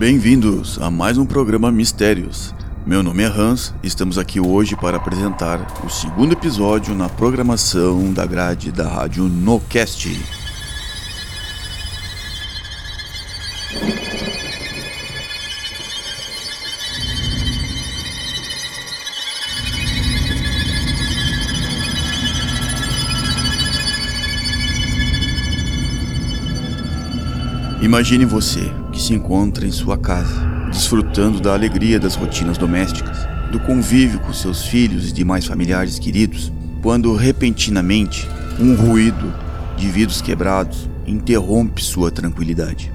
Bem-vindos a mais um programa Mistérios. Meu nome é Hans estamos aqui hoje para apresentar o segundo episódio na programação da grade da rádio NoCast. Imagine você que se encontra em sua casa, desfrutando da alegria das rotinas domésticas, do convívio com seus filhos e demais familiares queridos, quando repentinamente um ruído de vidros quebrados interrompe sua tranquilidade.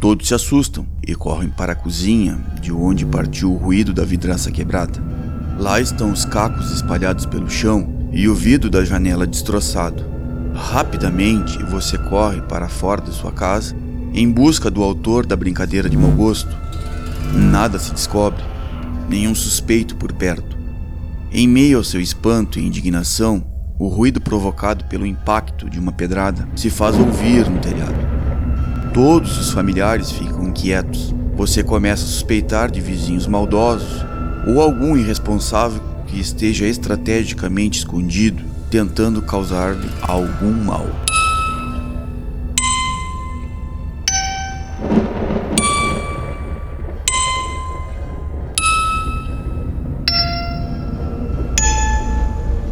Todos se assustam e correm para a cozinha, de onde partiu o ruído da vidraça quebrada. Lá estão os cacos espalhados pelo chão e o vidro da janela destroçado. Rapidamente você corre para fora da sua casa em busca do autor da brincadeira de mau gosto. Nada se descobre, nenhum suspeito por perto. Em meio ao seu espanto e indignação, o ruído provocado pelo impacto de uma pedrada se faz ouvir no telhado. Todos os familiares ficam inquietos. Você começa a suspeitar de vizinhos maldosos ou algum irresponsável que esteja estrategicamente escondido tentando causar-lhe algum mal.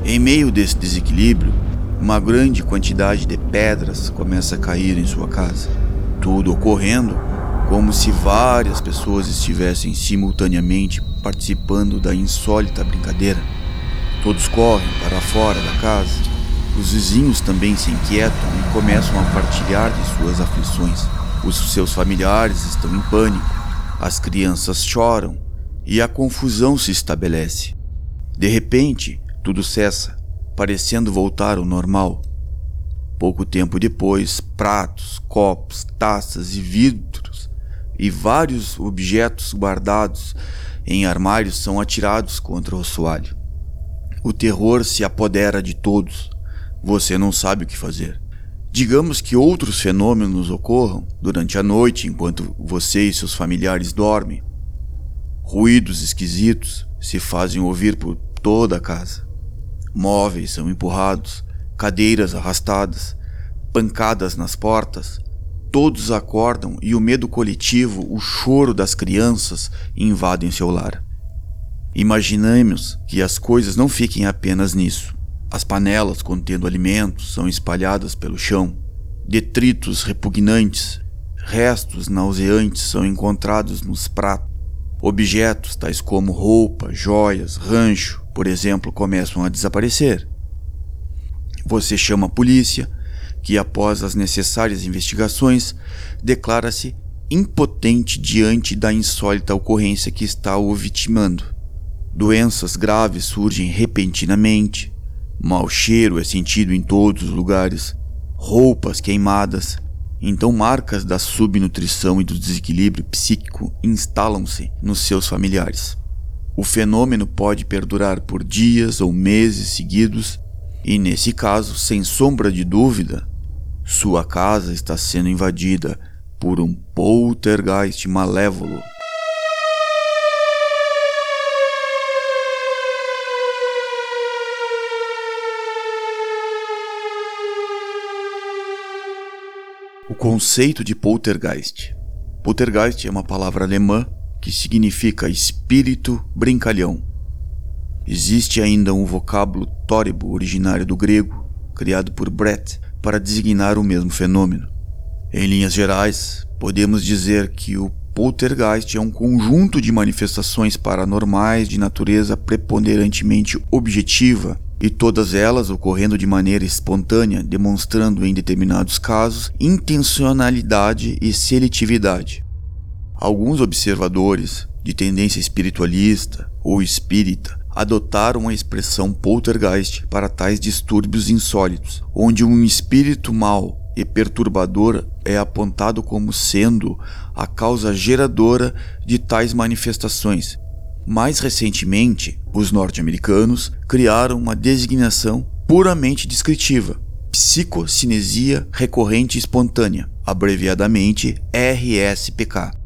Em meio desse desequilíbrio, uma grande quantidade de pedras começa a cair em sua casa. Tudo ocorrendo como se várias pessoas estivessem simultaneamente participando da insólita brincadeira. Todos correm para fora da casa. Os vizinhos também se inquietam e começam a partilhar de suas aflições. Os seus familiares estão em pânico, as crianças choram e a confusão se estabelece. De repente, tudo cessa, parecendo voltar ao normal. Pouco tempo depois, pratos, copos, taças e vidros e vários objetos guardados em armários são atirados contra o assoalho. O terror se apodera de todos. Você não sabe o que fazer. Digamos que outros fenômenos ocorram durante a noite enquanto você e seus familiares dormem. Ruídos esquisitos se fazem ouvir por toda a casa. Móveis são empurrados, cadeiras arrastadas, pancadas nas portas. Todos acordam e o medo coletivo, o choro das crianças invadem seu lar. Imaginemos que as coisas não fiquem apenas nisso. As panelas contendo alimentos são espalhadas pelo chão. Detritos repugnantes, restos nauseantes são encontrados nos pratos. Objetos tais como roupa, joias, rancho, por exemplo, começam a desaparecer. Você chama a polícia, que após as necessárias investigações, declara-se impotente diante da insólita ocorrência que está o vitimando. Doenças graves surgem repentinamente, mau cheiro é sentido em todos os lugares, roupas queimadas, então marcas da subnutrição e do desequilíbrio psíquico instalam-se nos seus familiares. O fenômeno pode perdurar por dias ou meses seguidos, e nesse caso, sem sombra de dúvida, sua casa está sendo invadida por um poltergeist malévolo. O conceito de poltergeist. Poltergeist é uma palavra alemã que significa espírito brincalhão. Existe ainda um vocábulo tóribo originário do grego, criado por Brett, para designar o mesmo fenômeno. Em linhas gerais, podemos dizer que o poltergeist é um conjunto de manifestações paranormais de natureza preponderantemente objetiva e todas elas ocorrendo de maneira espontânea, demonstrando em determinados casos intencionalidade e seletividade. Alguns observadores de tendência espiritualista ou espírita adotaram a expressão poltergeist para tais distúrbios insólitos, onde um espírito mau e perturbador é apontado como sendo a causa geradora de tais manifestações, mais recentemente, os norte-americanos criaram uma designação puramente descritiva, psicocinesia recorrente espontânea, abreviadamente RSPK.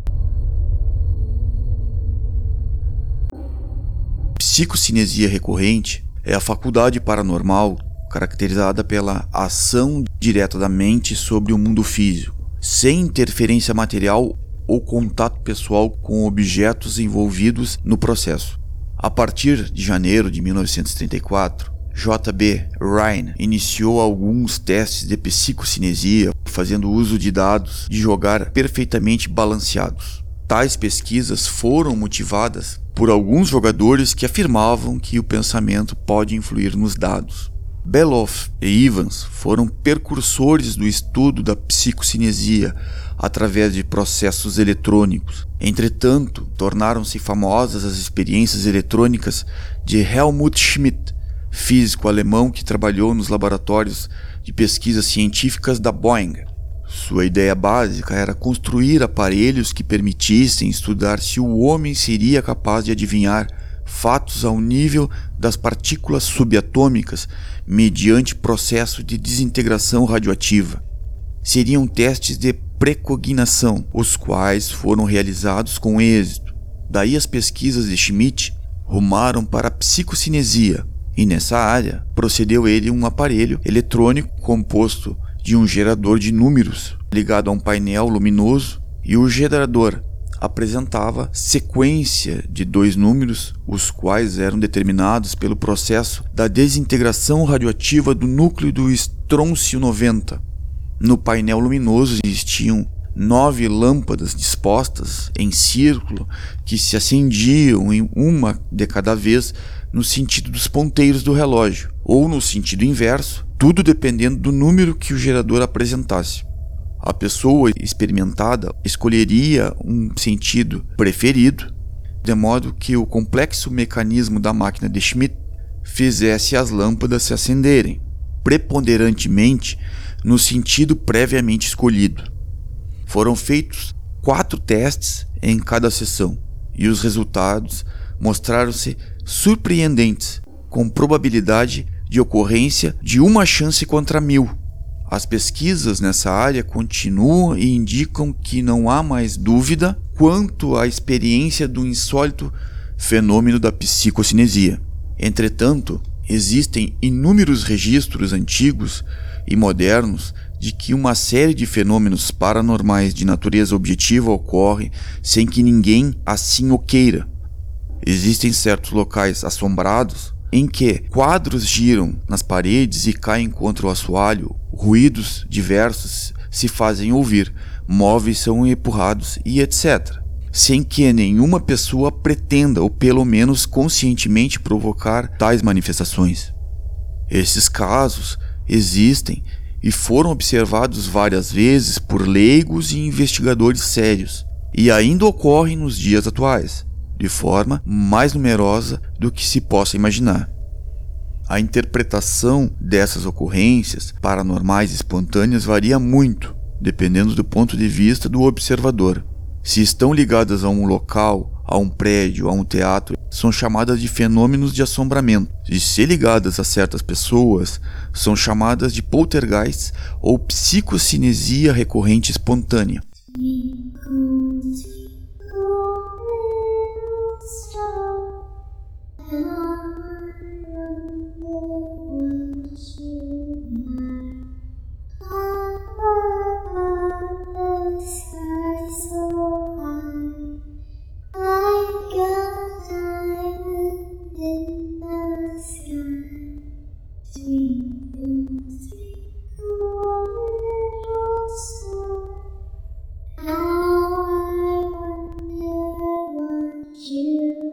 Psicocinesia recorrente é a faculdade paranormal caracterizada pela ação direta da mente sobre o mundo físico, sem interferência material ou contato pessoal com objetos envolvidos no processo. A partir de janeiro de 1934, J.B. Ryan iniciou alguns testes de psicocinesia fazendo uso de dados de jogar perfeitamente balanceados. Tais pesquisas foram motivadas por alguns jogadores que afirmavam que o pensamento pode influir nos dados. Beloff e Evans foram precursores do estudo da psicocinesia através de processos eletrônicos. Entretanto, tornaram-se famosas as experiências eletrônicas de Helmut Schmidt, físico alemão que trabalhou nos laboratórios de pesquisas científicas da Boeing. Sua ideia básica era construir aparelhos que permitissem estudar se o homem seria capaz de adivinhar fatos ao nível das partículas subatômicas mediante processo de desintegração radioativa. Seriam testes de precognição, os quais foram realizados com êxito. Daí as pesquisas de Schmidt rumaram para a psicocinesia, e nessa área procedeu ele um aparelho eletrônico composto de um gerador de números ligado a um painel luminoso e o gerador apresentava sequência de dois números, os quais eram determinados pelo processo da desintegração radioativa do núcleo do estrôncio 90. No painel luminoso existiam nove lâmpadas dispostas em círculo que se acendiam em uma de cada vez no sentido dos ponteiros do relógio, ou no sentido inverso, tudo dependendo do número que o gerador apresentasse. A pessoa experimentada escolheria um sentido preferido, de modo que o complexo mecanismo da máquina de Schmidt fizesse as lâmpadas se acenderem, preponderantemente no sentido previamente escolhido. Foram feitos quatro testes em cada sessão e os resultados mostraram-se surpreendentes, com probabilidade de ocorrência de uma chance contra mil. As pesquisas nessa área continuam e indicam que não há mais dúvida quanto à experiência do insólito fenômeno da psicocinesia. Entretanto, existem inúmeros registros antigos e modernos de que uma série de fenômenos paranormais de natureza objetiva ocorre sem que ninguém assim o queira. Existem certos locais assombrados em que quadros giram nas paredes e caem contra o assoalho, ruídos diversos se fazem ouvir, móveis são empurrados e etc. Sem que nenhuma pessoa pretenda ou pelo menos conscientemente provocar tais manifestações. Esses casos existem e foram observados várias vezes por leigos e investigadores sérios, e ainda ocorrem nos dias atuais de forma mais numerosa do que se possa imaginar. A interpretação dessas ocorrências paranormais espontâneas varia muito, dependendo do ponto de vista do observador. Se estão ligadas a um local, a um prédio, a um teatro, são chamadas de fenômenos de assombramento. E se ligadas a certas pessoas, são chamadas de poltergeist ou psicocinesia recorrente espontânea.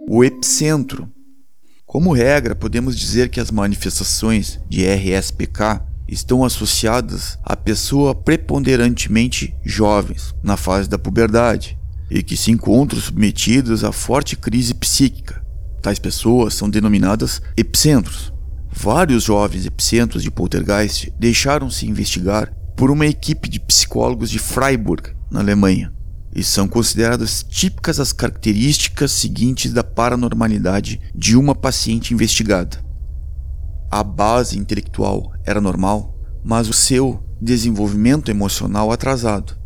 O epicentro. Como regra, podemos dizer que as manifestações de RSPK estão associadas a pessoas preponderantemente jovens, na fase da puberdade, e que se encontram submetidas a forte crise psíquica. Tais pessoas são denominadas epicentros. Vários jovens epicentros de poltergeist deixaram-se investigar por uma equipe de psicólogos de Freiburg, na Alemanha e são consideradas típicas as características seguintes da paranormalidade de uma paciente investigada. A base intelectual era normal, mas o seu desenvolvimento emocional atrasado.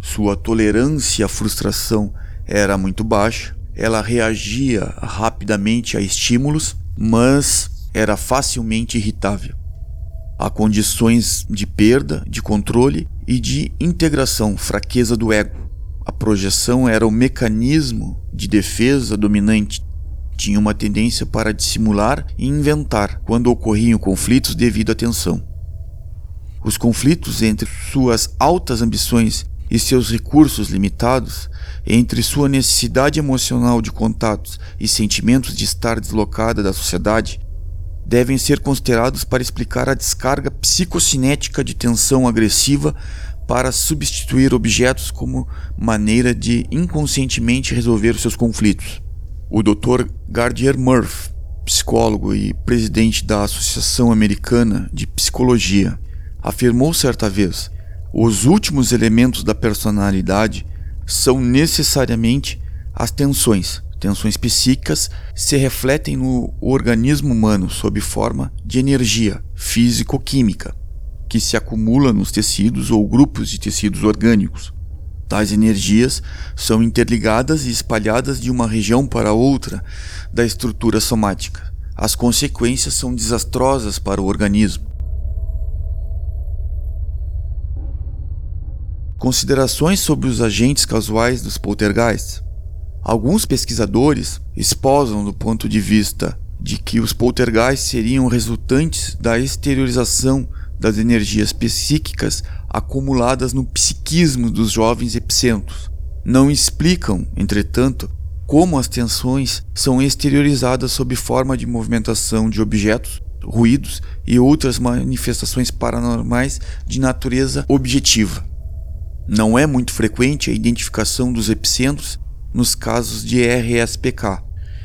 Sua tolerância à frustração era muito baixa ela reagia rapidamente a estímulos, mas era facilmente irritável. Há condições de perda, de controle e de integração, fraqueza do ego. A projeção era o mecanismo de defesa dominante. Tinha uma tendência para dissimular e inventar quando ocorriam conflitos devido à tensão. Os conflitos entre suas altas ambições e seus recursos limitados, entre sua necessidade emocional de contatos e sentimentos de estar deslocada da sociedade, devem ser considerados para explicar a descarga psicocinética de tensão agressiva para substituir objetos como maneira de inconscientemente resolver seus conflitos. O Dr. Gardner Murphy, psicólogo e presidente da Associação Americana de Psicologia, afirmou certa vez: os últimos elementos da personalidade são necessariamente as tensões, tensões psíquicas se refletem no organismo humano sob forma de energia físico-química, que se acumula nos tecidos ou grupos de tecidos orgânicos. Tais energias são interligadas e espalhadas de uma região para outra da estrutura somática. As consequências são desastrosas para o organismo. Considerações sobre os agentes casuais dos poltergeists. Alguns pesquisadores esposam do ponto de vista de que os poltergeists seriam resultantes da exteriorização das energias psíquicas acumuladas no psiquismo dos jovens epicentros. Não explicam, entretanto, como as tensões são exteriorizadas sob forma de movimentação de objetos, ruídos e outras manifestações paranormais de natureza objetiva. Não é muito frequente a identificação dos epicentros nos casos de RSPK.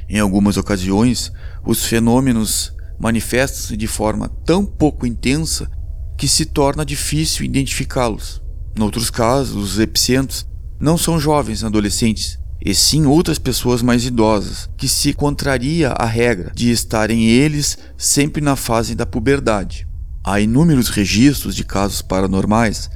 Em algumas ocasiões, os fenômenos manifestam-se de forma tão pouco intensa que se torna difícil identificá-los. Em outros casos, os epicentros não são jovens adolescentes, e sim outras pessoas mais idosas, que se contraria a regra de estarem eles sempre na fase da puberdade. Há inúmeros registros de casos paranormais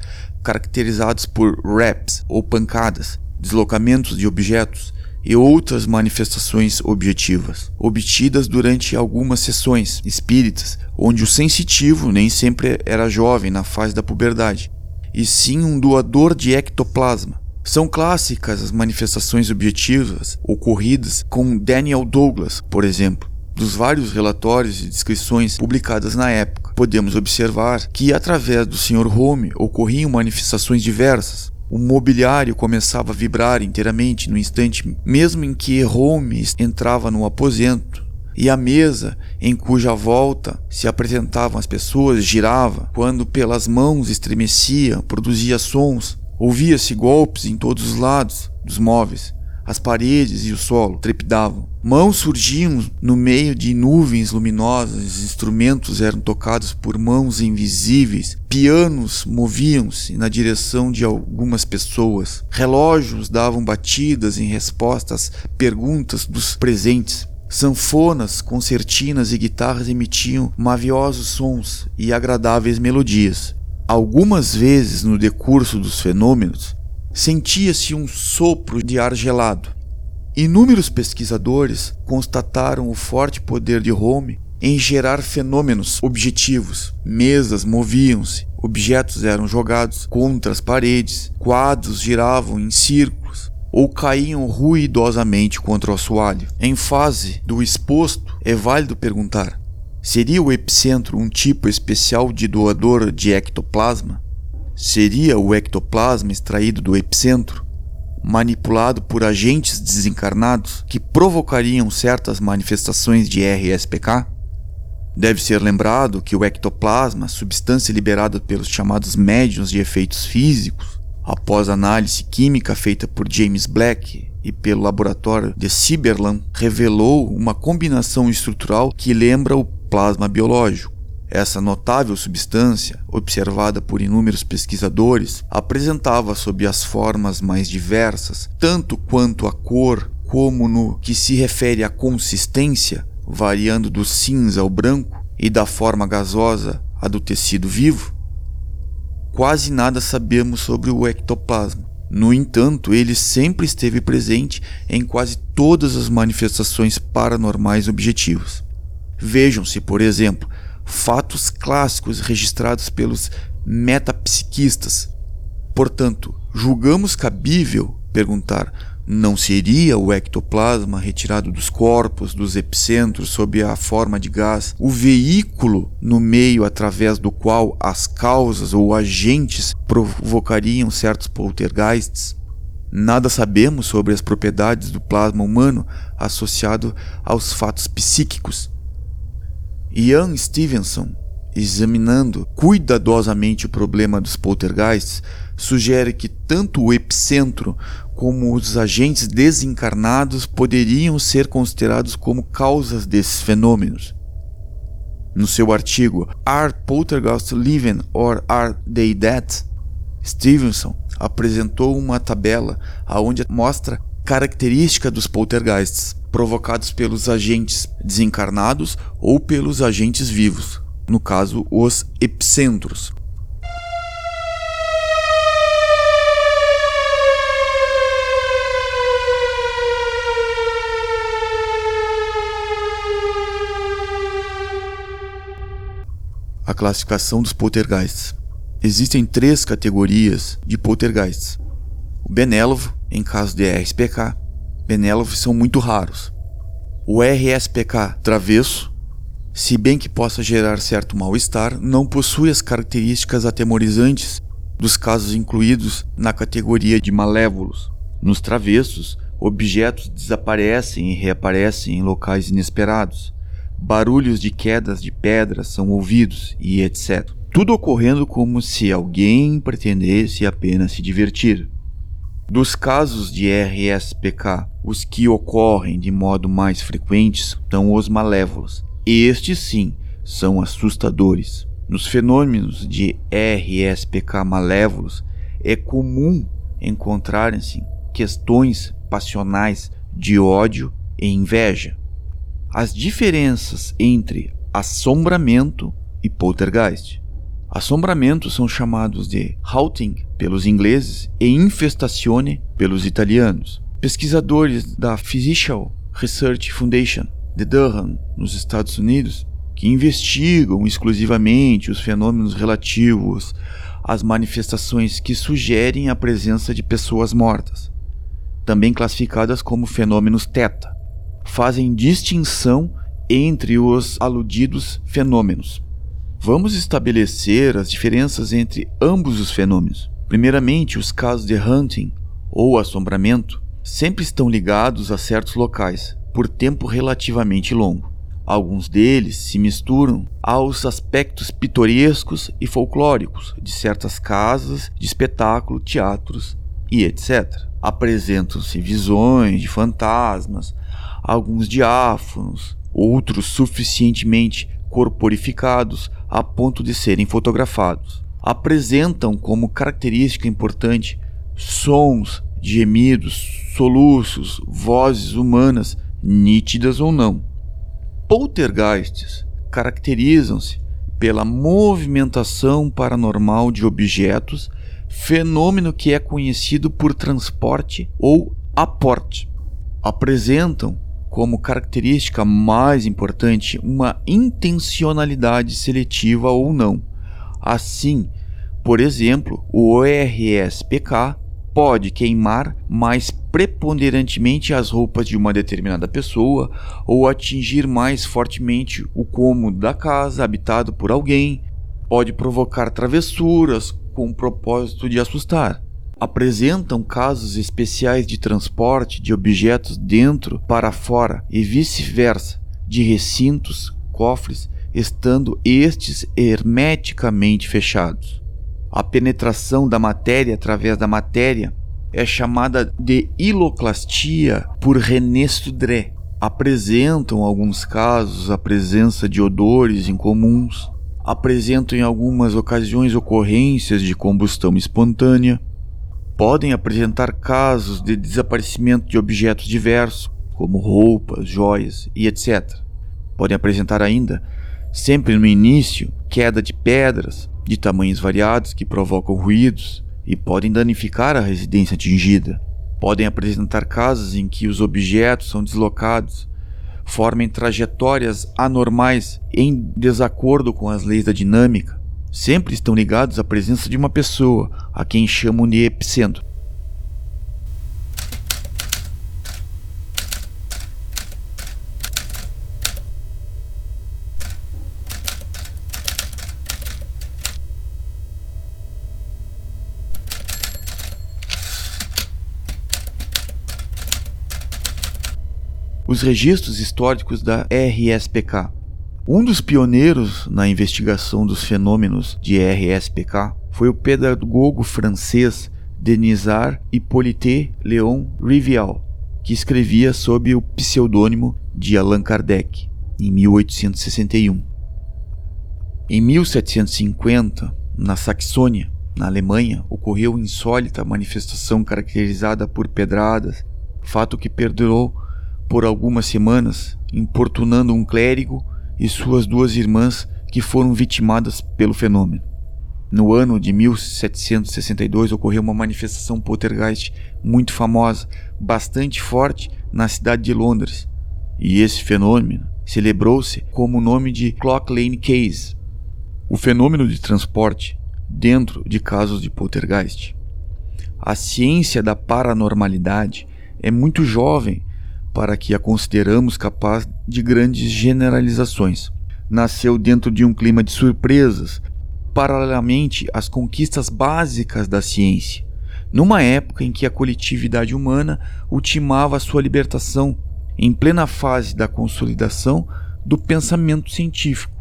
caracterizados por raps ou pancadas, deslocamentos de objetos e outras manifestações objetivas, obtidas durante algumas sessões espíritas, onde o sensitivo nem sempre era jovem na fase da puberdade, e sim um doador de ectoplasma. São clássicas as manifestações objetivas ocorridas com Daniel Douglas, por exemplo. Dos vários relatórios e descrições publicadas na época, podemos observar que, através do Sr. Home, ocorriam manifestações diversas, o mobiliário começava a vibrar inteiramente no instante mesmo em que Holmes entrava no aposento, e a mesa em cuja volta se apresentavam as pessoas girava, quando pelas mãos estremecia, produzia sons, ouvia-se golpes em todos os lados dos móveis. As paredes e o solo trepidavam. Mãos surgiam no meio de nuvens luminosas, instrumentos eram tocados por mãos invisíveis, pianos moviam-se na direção de algumas pessoas, relógios davam batidas em resposta às perguntas dos presentes. Sanfonas, concertinas e guitarras emitiam maviosos sons e agradáveis melodias. Algumas vezes no decurso dos fenômenos, sentia-se um sopro de ar gelado. Inúmeros pesquisadores constataram o forte poder de Home em gerar fenômenos objetivos. Mesas moviam-se, objetos eram jogados contra as paredes, quadros giravam em círculos ou caíam ruidosamente contra o assoalho. Em fase do exposto, é válido perguntar: seria o epicentro um tipo especial de doador de ectoplasma? Seria o ectoplasma extraído do epicentro, manipulado por agentes desencarnados que provocariam certas manifestações de RSPK? Deve ser lembrado que o ectoplasma, substância liberada pelos chamados médiums de efeitos físicos, após análise química feita por James Black e pelo laboratório de Cyberlan, revelou uma combinação estrutural que lembra o plasma biológico. Essa notável substância, observada por inúmeros pesquisadores, apresentava sob as formas mais diversas, tanto quanto a cor como no que se refere à consistência, variando do cinza ao branco e da forma gasosa à do tecido vivo. Quase nada sabemos sobre o ectoplasma. No entanto, ele sempre esteve presente em quase todas as manifestações paranormais objetivas. Vejam-se, por exemplo, fatos clássicos registrados pelos metapsiquistas. Portanto, julgamos cabível perguntar não seria o ectoplasma retirado dos corpos, dos epicentros, sob a forma de gás, o veículo no meio através do qual as causas ou agentes provocariam certos poltergeists? Nada sabemos sobre as propriedades do plasma humano associado aos fatos psíquicos. Ian Stevenson, examinando cuidadosamente o problema dos poltergeists, sugere que tanto o epicentro como os agentes desencarnados poderiam ser considerados como causas desses fenômenos. No seu artigo Are Poltergeists Living or Are They Dead? Stevenson apresentou uma tabela onde mostra característica dos poltergeists provocados pelos agentes desencarnados ou pelos agentes vivos, no caso os epicentros. a classificação dos poltergeists. Existem três categorias de poltergeists. O benélovo, em caso de RSPK, benélovos são muito raros. O RSPK travesso, se bem que possa gerar certo mal-estar, não possui as características atemorizantes dos casos incluídos na categoria de malévolos. Nos travessos, objetos desaparecem e reaparecem em locais inesperados barulhos de quedas de pedras são ouvidos e etc. Tudo ocorrendo como se alguém pretendesse apenas se divertir. Dos casos de RSPK, os que ocorrem de modo mais frequente são os malévolos. Estes sim são assustadores. Nos fenômenos de RSPK malévolos é comum encontrarem-se questões passionais de ódio e inveja as diferenças entre assombramento e poltergeist. Assombramentos são chamados de haunting pelos ingleses e infestazione pelos italianos. Pesquisadores da Physical Research Foundation de Durham, nos Estados Unidos, que investigam exclusivamente os fenômenos relativos às manifestações que sugerem a presença de pessoas mortas, também classificadas como fenômenos teta fazem distinção entre os aludidos fenômenos. Vamos estabelecer as diferenças entre ambos os fenômenos. Primeiramente, os casos de hunting ou assombramento sempre estão ligados a certos locais por tempo relativamente longo. Alguns deles se misturam aos aspectos pitorescos e folclóricos de certas casas de espetáculo, teatros e etc. Apresentam-se visões de fantasmas, alguns diáfonos, outros suficientemente corporificados a ponto de serem fotografados. Apresentam como característica importante sons, gemidos, soluços, vozes humanas, nítidas ou não. Poltergeists caracterizam-se pela movimentação paranormal de objetos, fenômeno que é conhecido por transporte ou aporte. Apresentam como característica mais importante uma intencionalidade seletiva ou não. Assim, por exemplo, o ORSPK pode queimar mais preponderantemente as roupas de uma determinada pessoa ou atingir mais fortemente o cômodo da casa habitado por alguém, pode provocar travessuras com o propósito de assustar apresentam casos especiais de transporte de objetos dentro para fora e vice-versa, de recintos, cofres, estando estes hermeticamente fechados. A penetração da matéria através da matéria é chamada de iloclastia por René Studré. Apresentam alguns casos a presença de odores incomuns, apresentam em algumas ocasiões ocorrências de combustão espontânea, podem apresentar casos de desaparecimento de objetos diversos, como roupas, joias e etc. Podem apresentar ainda, sempre no início, queda de pedras de tamanhos variados que provocam ruídos, e podem danificar a residência atingida. Podem apresentar casos em que os objetos são deslocados, formem trajetórias anormais em desacordo com as leis da dinâmica. Sempre estão ligados à presença de uma pessoa, a quem chamam de epicentro. os registros históricos da RSPK. Um dos pioneiros na investigação dos fenômenos de RSPK foi o pedagogo francês Denisard Hippolyte Léon Rivial, que escrevia sob o pseudônimo de Allan Kardec em 1861. Em 1750, na Saxônia, na Alemanha, ocorreu insólita manifestação caracterizada por pedradas, fato que perdurou por algumas semanas, importunando um clérigo e suas duas irmãs que foram vitimadas pelo fenômeno. No ano de 1762 ocorreu uma manifestação poltergeist muito famosa, bastante forte na cidade de Londres, e esse fenômeno celebrou-se como o nome de Clock Lane Case, o fenômeno de transporte dentro de casos de poltergeist. A ciência da paranormalidade é muito jovem para que a consideramos capaz de grandes generalizações. Nasceu dentro de um clima de surpresas, paralelamente às conquistas básicas da ciência, numa época em que a coletividade humana ultimava sua libertação, em plena fase da consolidação do pensamento científico.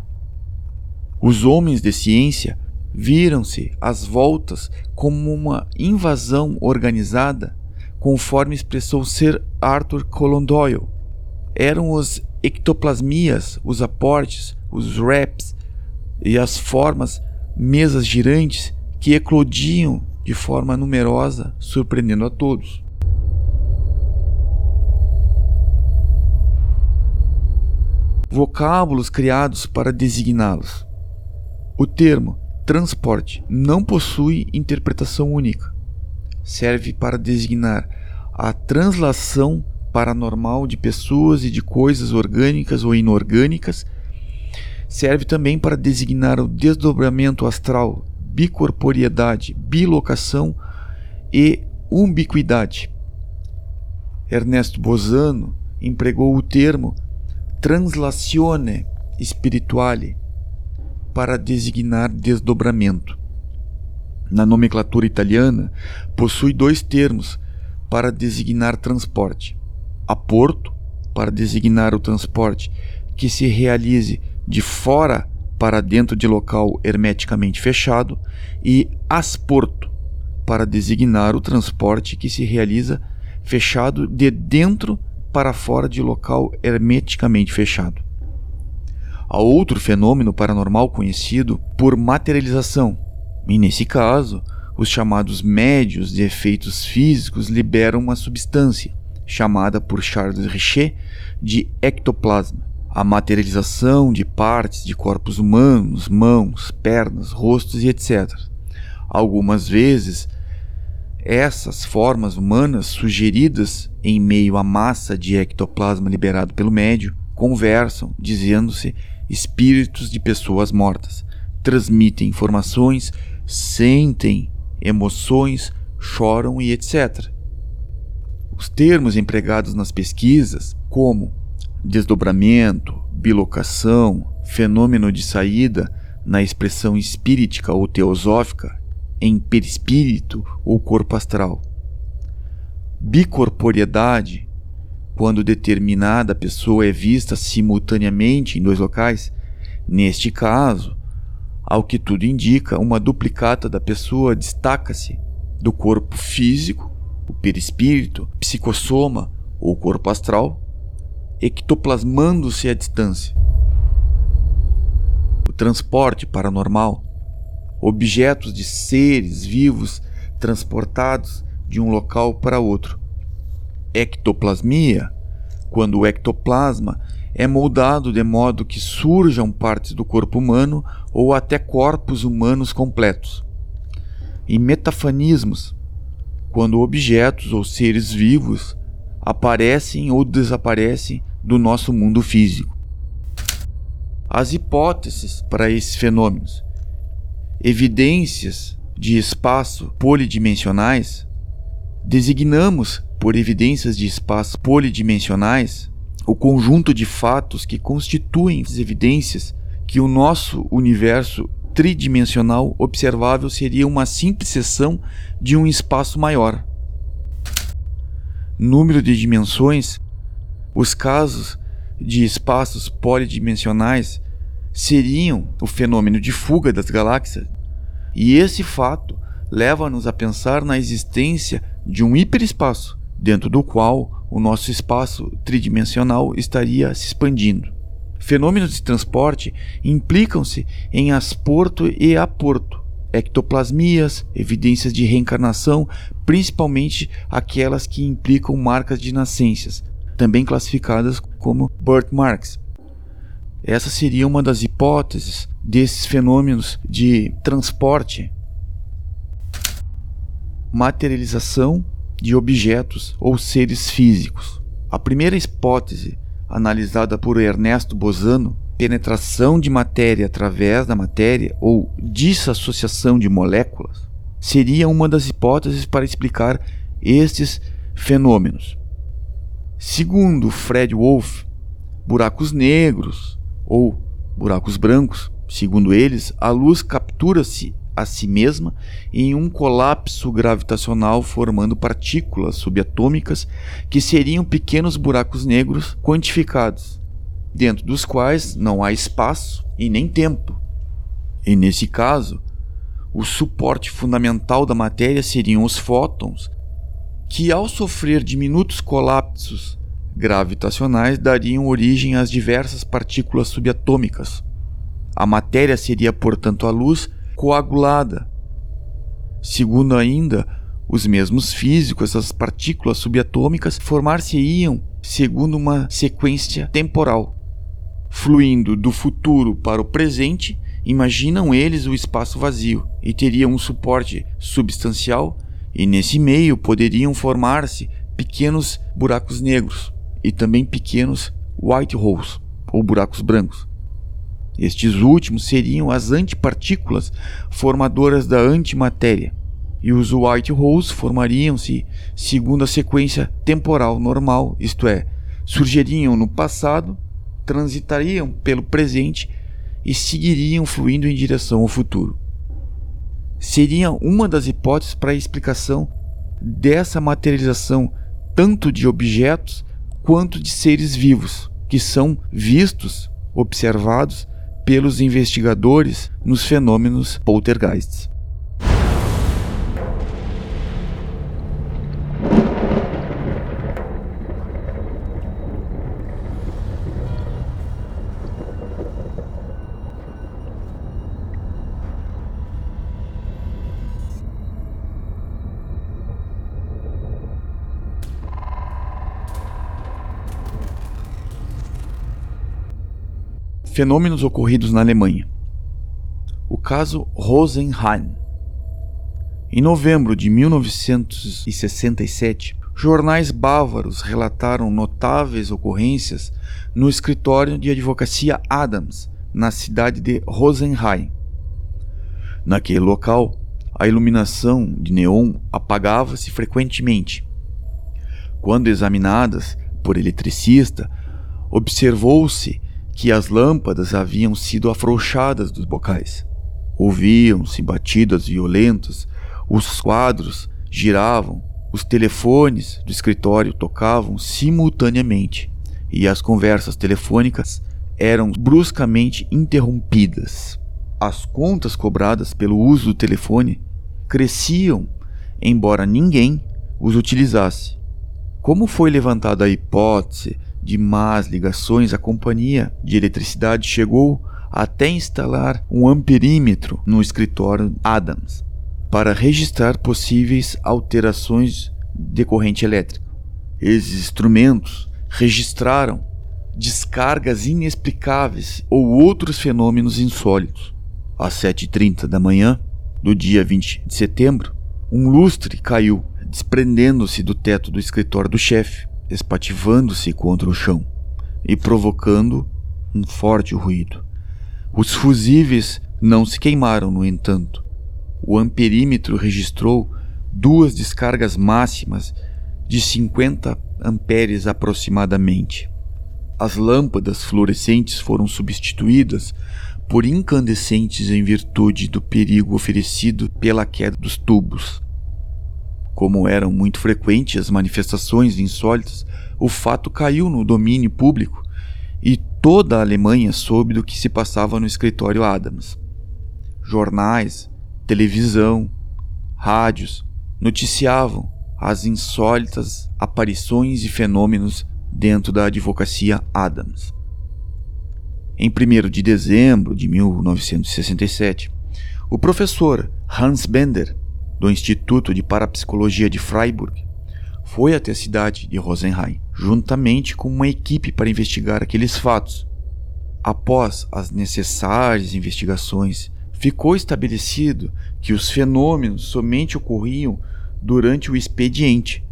Os homens de ciência viram-se às voltas como uma invasão organizada conforme expressou Sir Arthur Conan Doyle. Eram os ectoplasmias, os aportes, os wraps e as formas mesas girantes que eclodiam de forma numerosa, surpreendendo a todos. Vocábulos criados para designá-los. O termo transporte não possui interpretação única serve para designar a translação paranormal de pessoas e de coisas orgânicas ou inorgânicas. Serve também para designar o desdobramento astral, bicorporiedade, bilocação e umbiquidade. Ernesto Bozano empregou o termo translazione spirituale para designar desdobramento na nomenclatura italiana, possui dois termos para designar transporte: aporto, para designar o transporte que se realize de fora para dentro de local hermeticamente fechado, e asporto, para designar o transporte que se realiza fechado de dentro para fora de local hermeticamente fechado. Há outro fenômeno paranormal conhecido por materialização, e nesse caso, os chamados médios de efeitos físicos liberam uma substância, chamada por Charles Richer de ectoplasma. A materialização de partes de corpos humanos, mãos, pernas, rostos e etc. Algumas vezes, essas formas humanas sugeridas em meio à massa de ectoplasma liberado pelo médio conversam, dizendo-se espíritos de pessoas mortas, transmitem informações sentem emoções, choram e etc. Os termos empregados nas pesquisas, como desdobramento, bilocação, fenômeno de saída na expressão espíritica ou teosófica, em perispírito ou corpo astral. Bicorporiedade, quando determinada pessoa é vista simultaneamente em dois locais, neste caso, ao que tudo indica, uma duplicata da pessoa destaca-se do corpo físico, o perispírito, psicossoma ou corpo astral, ectoplasmando-se à distância. O transporte paranormal, objetos de seres vivos transportados de um local para outro. Ectoplasmia, quando o ectoplasma é moldado de modo que surjam partes do corpo humano ou até corpos humanos completos. em metafanismos, quando objetos ou seres vivos aparecem ou desaparecem do nosso mundo físico. As hipóteses para esses fenômenos, evidências de espaço polidimensionais, designamos por evidências de espaço polidimensionais o conjunto de fatos que constituem as evidências que o nosso universo tridimensional observável seria uma simples seção de um espaço maior. Número de dimensões, os casos de espaços polidimensionais seriam o fenômeno de fuga das galáxias, e esse fato leva-nos a pensar na existência de um hiperespaço, dentro do qual o nosso espaço tridimensional estaria se expandindo. Fenômenos de transporte implicam-se em asporto e aporto, ectoplasmias, evidências de reencarnação, principalmente aquelas que implicam marcas de nascências, também classificadas como birthmarks. Essa seria uma das hipóteses desses fenômenos de transporte. Materialização de objetos ou seres físicos. A primeira hipótese analisada por Ernesto Bosano, penetração de matéria através da matéria ou dissociação de moléculas, seria uma das hipóteses para explicar estes fenômenos. Segundo Fred Wolf, buracos negros ou buracos brancos, segundo eles, a luz captura-se a si mesma em um colapso gravitacional formando partículas subatômicas que seriam pequenos buracos negros quantificados, dentro dos quais não há espaço e nem tempo. E nesse caso, o suporte fundamental da matéria seriam os fótons, que ao sofrer diminutos colapsos gravitacionais dariam origem às diversas partículas subatômicas. A matéria seria, portanto, a luz coagulada. Segundo ainda os mesmos físicos, essas partículas subatômicas formar-se-iam segundo uma sequência temporal. Fluindo do futuro para o presente, imaginam eles o espaço vazio e teriam um suporte substancial, e nesse meio poderiam formar-se pequenos buracos negros e também pequenos white holes, ou buracos brancos. Estes últimos seriam as antipartículas formadoras da antimatéria, e os white holes formariam-se segundo a sequência temporal normal, isto é, surgiriam no passado, transitariam pelo presente e seguiriam fluindo em direção ao futuro. Seria uma das hipóteses para a explicação dessa materialização tanto de objetos quanto de seres vivos, que são vistos, observados pelos investigadores nos fenômenos poltergeists. Fenômenos ocorridos na Alemanha. O caso Rosenheim. Em novembro de 1967, jornais bávaros relataram notáveis ocorrências no escritório de advocacia Adams, na cidade de Rosenheim. Naquele local, a iluminação de neon apagava-se frequentemente. Quando examinadas por eletricista, observou-se que as lâmpadas haviam sido afrouxadas dos bocais. Ouviam-se batidas violentas, os quadros giravam, os telefones do escritório tocavam simultaneamente e as conversas telefônicas eram bruscamente interrompidas. As contas cobradas pelo uso do telefone cresciam, embora ninguém os utilizasse. Como foi levantada a hipótese de más ligações, a companhia de eletricidade chegou até instalar um amperímetro no escritório Adams para registrar possíveis alterações de corrente elétrica. Esses instrumentos registraram descargas inexplicáveis ou outros fenômenos insólitos. Às 7h30 da manhã, do dia 20 de setembro, um lustre caiu, desprendendo-se do teto do escritório do chefe, espativando-se contra o chão e provocando um forte ruído. Os fusíveis não se queimaram, no entanto. O amperímetro registrou duas descargas máximas de 50 amperes aproximadamente. As lâmpadas fluorescentes foram substituídas por incandescentes em virtude do perigo oferecido pela queda dos tubos. Como eram muito frequentes as manifestações insólitas, o fato caiu no domínio público e toda a Alemanha soube do que se passava no escritório Adams. Jornais, televisão, rádios noticiavam as insólitas aparições e fenômenos dentro da advocacia Adams. Em 1 de dezembro de 1967, o professor Hans Bender, do Instituto de Parapsicologia de Freiburg, foi até a cidade de Rosenheim, juntamente com uma equipe para investigar aqueles fatos. Após as necessárias investigações, ficou estabelecido que os fenômenos somente ocorriam durante o expediente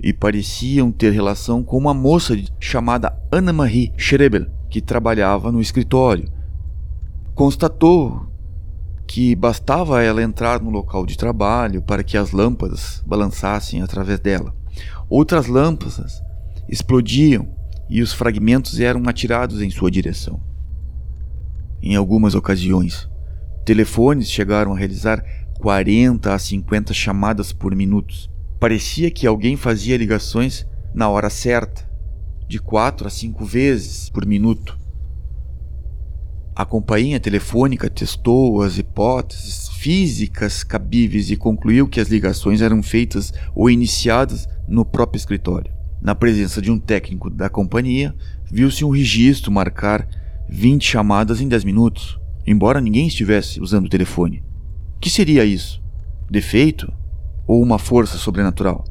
e pareciam ter relação com uma moça chamada Anna-Marie Schrebel, que trabalhava no escritório. Constatou que bastava ela entrar no local de trabalho para que as lâmpadas balançassem através dela. Outras lâmpadas explodiam e os fragmentos eram atirados em sua direção. Em algumas ocasiões, telefones chegaram a realizar 40 a 50 chamadas por minuto. Parecia que alguém fazia ligações na hora certa, de 4 a 5 vezes por minuto. A companhia telefônica testou as hipóteses físicas cabíveis e concluiu que as ligações eram feitas ou iniciadas no próprio escritório. Na presença de um técnico da companhia, viu-se um registro marcar 20 chamadas em 10 minutos, embora ninguém estivesse usando o telefone. Que seria isso? Defeito ou uma força sobrenatural?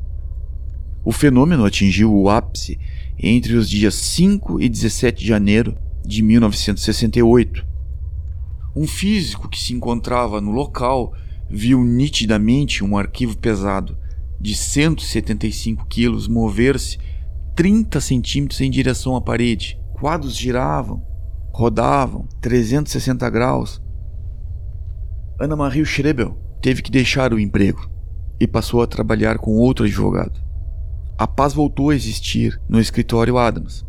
O fenômeno atingiu o ápice entre os dias 5 e 17 de janeiro de 1968. Um físico que se encontrava no local viu nitidamente um arquivo pesado de 175 quilos mover-se 30 centímetros em direção à parede. Quadros giravam, rodavam 360 graus Ana Maria Schrebel teve que deixar o emprego e passou a trabalhar com outro advogado. A paz voltou a existir no escritório Adams.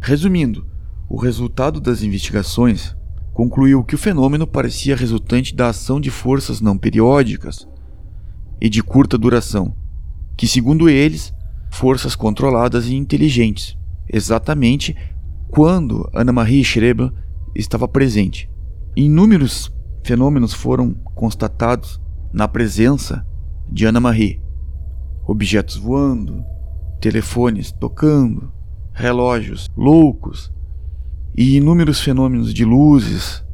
Resumindo, o resultado das investigações concluiu que o fenômeno parecia resultante da ação de forças não periódicas e de curta duração, que, segundo eles, forças controladas e inteligentes, exatamente quando Ana Maria Schrebel estava presente. Inúmeros fenômenos foram constatados na presença de Ana Marie. Objetos voando, telefones tocando, relógios loucos e inúmeros fenômenos de luzes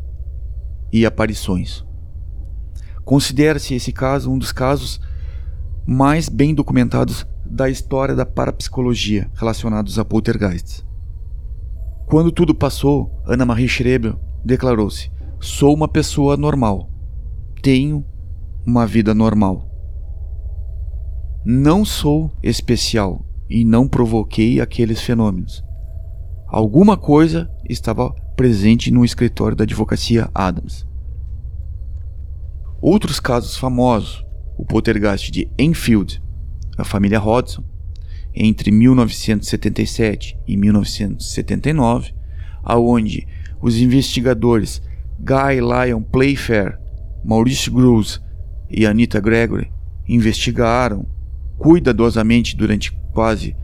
e aparições. Considera-se esse caso um dos casos mais bem documentados da história da parapsicologia relacionados a poltergeists. Quando tudo passou, Ana Marie Schrebel declarou-se: Sou uma pessoa normal. Tenho uma vida normal. Não sou especial e não provoquei aqueles fenômenos. Alguma coisa estava presente no escritório da advocacia Adams. Outros casos famosos, o poltergeist de Enfield, a família Hodgson, entre 1977 e 1979, aonde os investigadores Guy Lyon Playfair, Maurice Groves e Anita Gregory investigaram cuidadosamente durante quase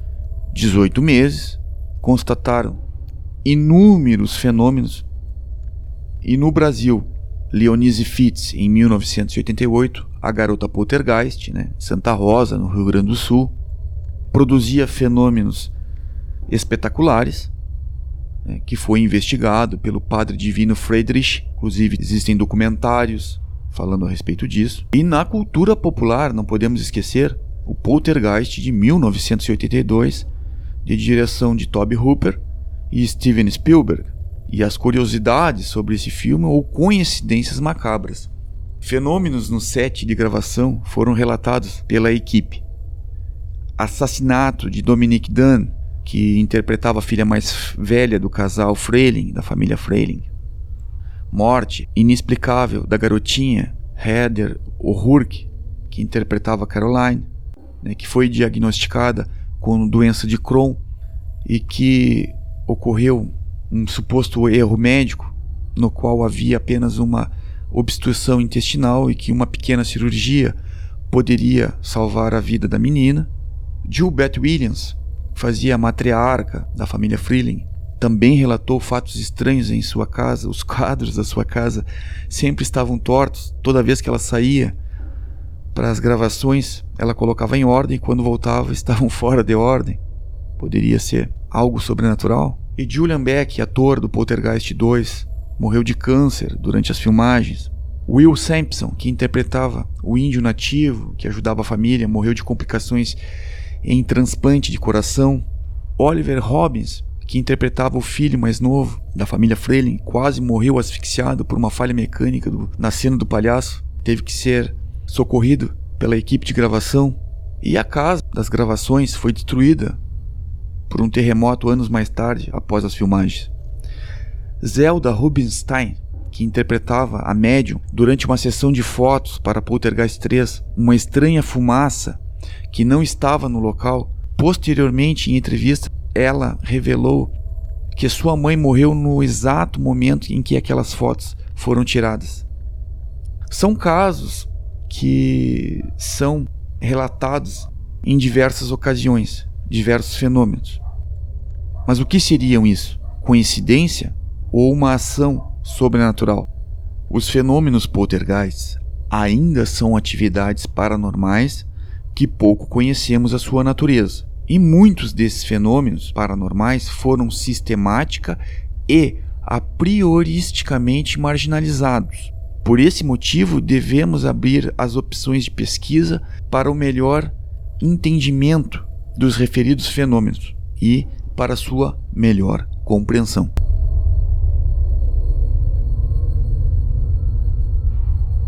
18 meses, constataram inúmeros fenômenos. E no Brasil, Leonise Fitz, em 1988, a garota poltergeist, né, Santa Rosa, no Rio Grande do Sul, produzia fenômenos espetaculares né, que foi investigado pelo padre divino Friedrich. Inclusive, existem documentários falando a respeito disso. E na cultura popular, não podemos esquecer o Poltergeist de 1982, de direção de Toby Hooper e Steven Spielberg, e as curiosidades sobre esse filme ou coincidências macabras. Fenômenos no set de gravação foram relatados pela equipe. Assassinato de Dominique Dunn, que interpretava a filha mais velha do casal Freiling, da família Freiling. Morte inexplicável da garotinha Heather O'Rourke, que interpretava Caroline, né, que foi diagnosticada com doença de Crohn e que ocorreu um suposto erro médico no qual havia apenas uma obstrução intestinal e que uma pequena cirurgia poderia salvar a vida da menina. Beth Williams fazia a matriarca da família Freeling. Também relatou fatos estranhos em sua casa. Os quadros da sua casa sempre estavam tortos. Toda vez que ela saía para as gravações, ela colocava em ordem quando voltava estavam fora de ordem. Poderia ser algo sobrenatural? E Julian Beck, ator do Poltergeist 2, morreu de câncer durante as filmagens. Will Sampson, que interpretava o índio nativo que ajudava a família, morreu de complicações em transplante de coração. Oliver Robbins, que interpretava o filho mais novo da família Freeling, quase morreu asfixiado por uma falha mecânica do, na cena do palhaço. Teve que ser socorrido pela equipe de gravação. E a casa das gravações foi destruída por um terremoto anos mais tarde, após as filmagens. Zelda Rubinstein, que interpretava a médium durante uma sessão de fotos para Poltergeist 3, uma estranha fumaça que não estava no local. Posteriormente, em entrevista, ela revelou que sua mãe morreu no exato momento em que aquelas fotos foram tiradas. São casos que são relatados em diversas ocasiões, diversos fenômenos. Mas o que seriam isso? Coincidência ou uma ação sobrenatural? Os fenômenos poltergeists ainda são atividades paranormais que pouco conhecemos a sua natureza. E muitos desses fenômenos paranormais foram sistemática e a prioristicamente marginalizados. Por esse motivo, devemos abrir as opções de pesquisa para o melhor entendimento dos referidos fenômenos e para sua melhor compreensão.